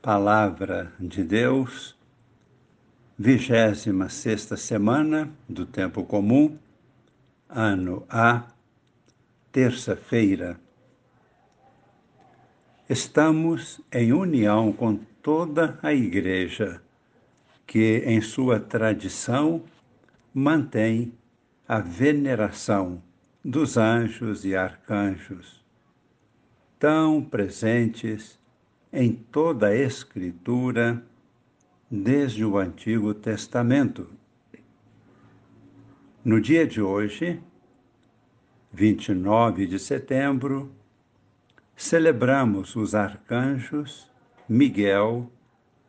Palavra de Deus, vigésima sexta semana do Tempo Comum, ano A, terça-feira. Estamos em união com toda a Igreja, que em sua tradição mantém a veneração dos anjos e arcanjos, tão presentes em toda a Escritura desde o Antigo Testamento. No dia de hoje, 29 de setembro, celebramos os arcanjos Miguel,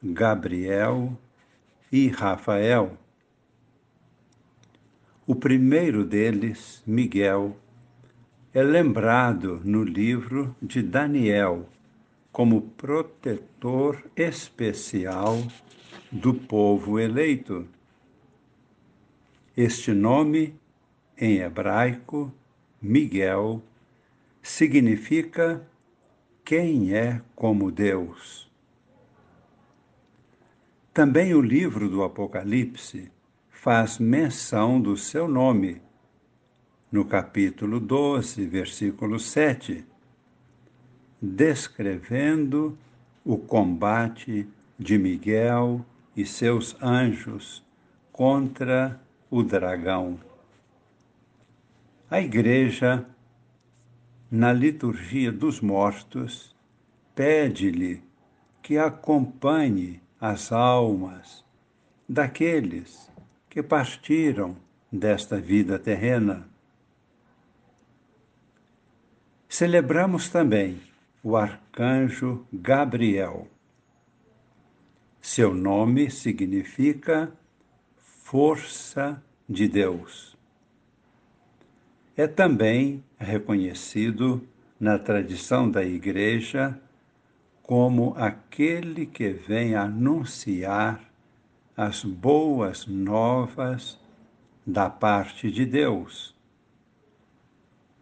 Gabriel e Rafael. O primeiro deles, Miguel, é lembrado no livro de Daniel como protetor especial do povo eleito. Este nome, em hebraico, Miguel, significa quem é como Deus. Também o livro do Apocalipse faz menção do seu nome, no capítulo 12, versículo 7 descrevendo o combate de Miguel e seus anjos contra o dragão. A Igreja, na liturgia dos mortos, pede-lhe que acompanhe as almas daqueles que partiram desta vida terrena. Celebramos também o arcanjo Gabriel. Seu nome significa força de Deus. É também reconhecido na tradição da Igreja como aquele que vem anunciar as boas novas da parte de Deus.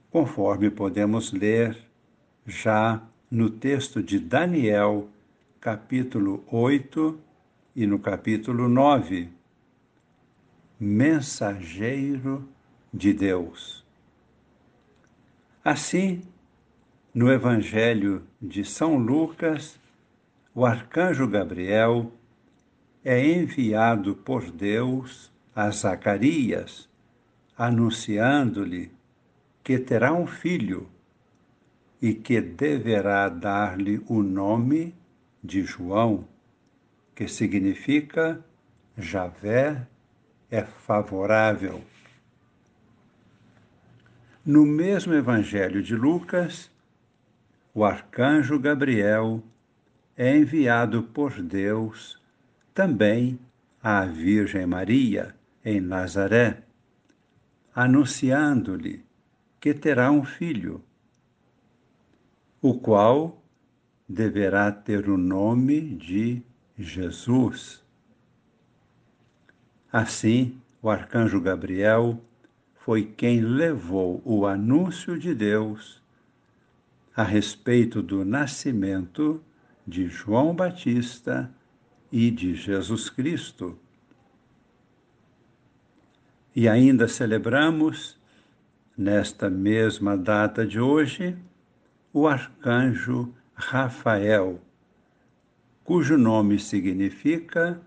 Conforme podemos ler já no texto de Daniel, capítulo 8 e no capítulo 9. Mensageiro de Deus. Assim, no Evangelho de São Lucas, o arcanjo Gabriel é enviado por Deus a Zacarias, anunciando-lhe que terá um filho e que deverá dar-lhe o nome de João, que significa Javé é favorável. No mesmo Evangelho de Lucas, o arcanjo Gabriel é enviado por Deus também à Virgem Maria, em Nazaré, anunciando-lhe que terá um filho o qual deverá ter o nome de Jesus. Assim, o arcanjo Gabriel foi quem levou o anúncio de Deus a respeito do nascimento de João Batista e de Jesus Cristo. E ainda celebramos, nesta mesma data de hoje, o arcanjo Rafael, cujo nome significa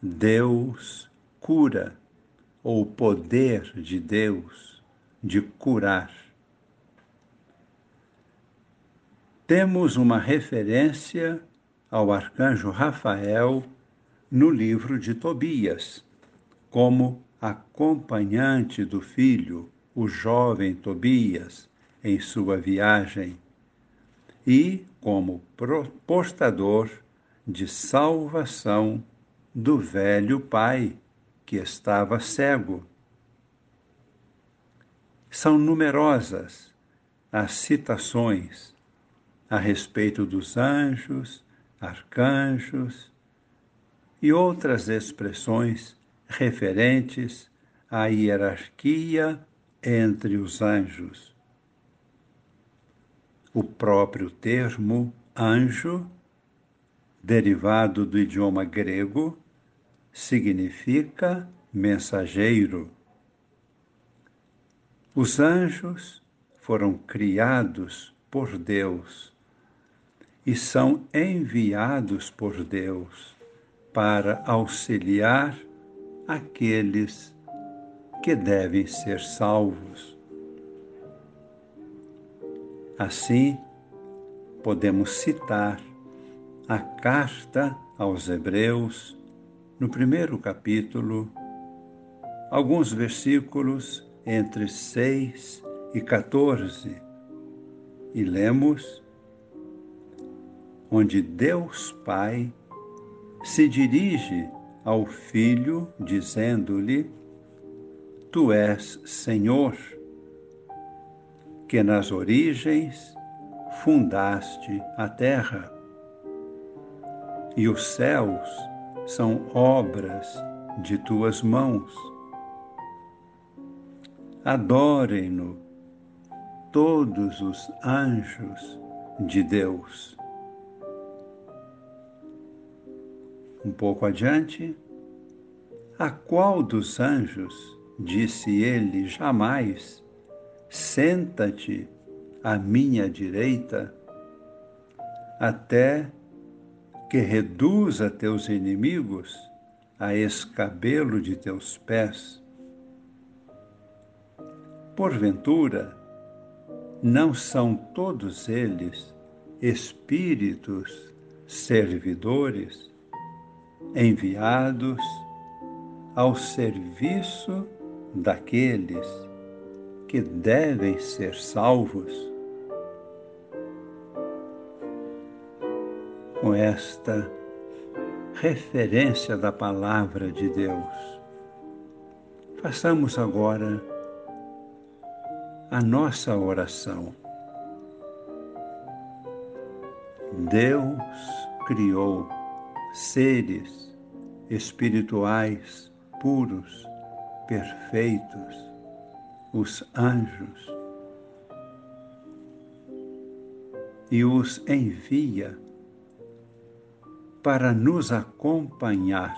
Deus cura, ou poder de Deus de curar. Temos uma referência ao arcanjo Rafael no livro de Tobias, como acompanhante do filho, o jovem Tobias, em sua viagem e como postador de salvação do velho pai que estava cego. São numerosas as citações a respeito dos anjos, arcanjos e outras expressões referentes à hierarquia entre os anjos o próprio termo anjo derivado do idioma grego, significa mensageiro. Os anjos foram criados por Deus e são enviados por Deus para auxiliar aqueles que devem ser salvos. Assim, podemos citar a carta aos Hebreus, no primeiro capítulo, alguns versículos entre 6 e 14, e lemos onde Deus Pai se dirige ao Filho, dizendo-lhe: Tu és Senhor, que nas origens fundaste a terra, e os céus são obras de tuas mãos. Adorem-no todos os anjos de Deus. Um pouco adiante, a qual dos anjos disse ele jamais: Senta-te à minha direita, até que reduza teus inimigos a escabelo de teus pés. Porventura, não são todos eles espíritos servidores enviados ao serviço daqueles que devem ser salvos? com esta referência da palavra de Deus. Façamos agora a nossa oração. Deus criou seres espirituais puros, perfeitos, os anjos, e os envia para nos acompanhar,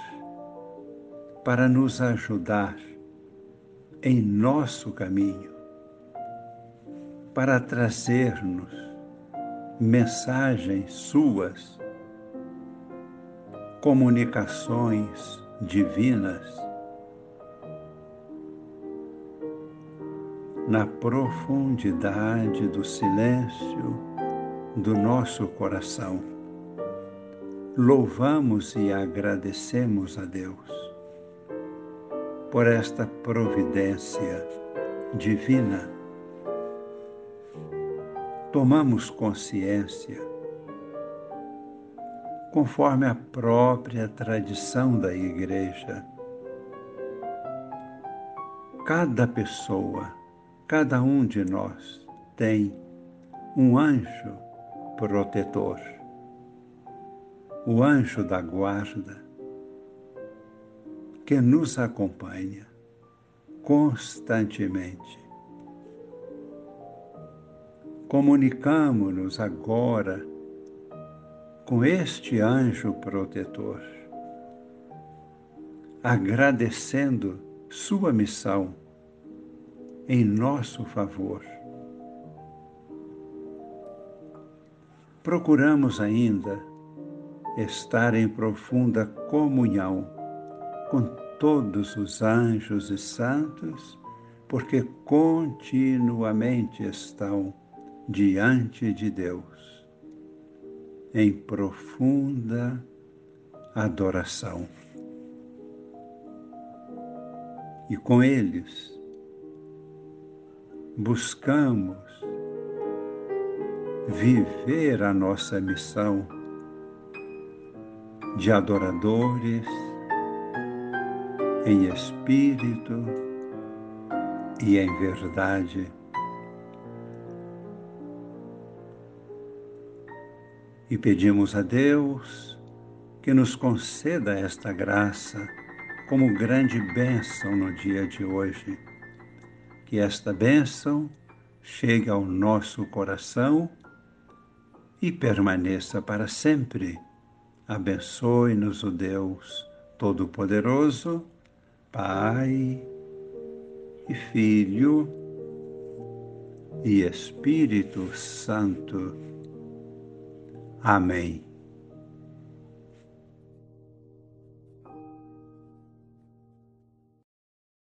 para nos ajudar em nosso caminho, para trazer-nos mensagens suas, comunicações divinas. Na profundidade do silêncio do nosso coração louvamos e agradecemos a Deus por esta providência divina. Tomamos consciência, conforme a própria tradição da Igreja. Cada pessoa, cada um de nós tem um anjo protetor o anjo da guarda que nos acompanha constantemente. Comunicamos-nos agora com este anjo protetor, agradecendo sua missão em nosso favor. Procuramos ainda estar em profunda comunhão com todos os anjos e santos, porque continuamente estão diante de Deus, em profunda adoração. E com eles buscamos viver a nossa missão de adoradores em espírito e em verdade. E pedimos a Deus que nos conceda esta graça como grande bênção no dia de hoje. Que esta bênção chegue ao nosso coração e permaneça para sempre Abençoe-nos o Deus Todo-Poderoso, Pai e Filho e Espírito Santo. Amém.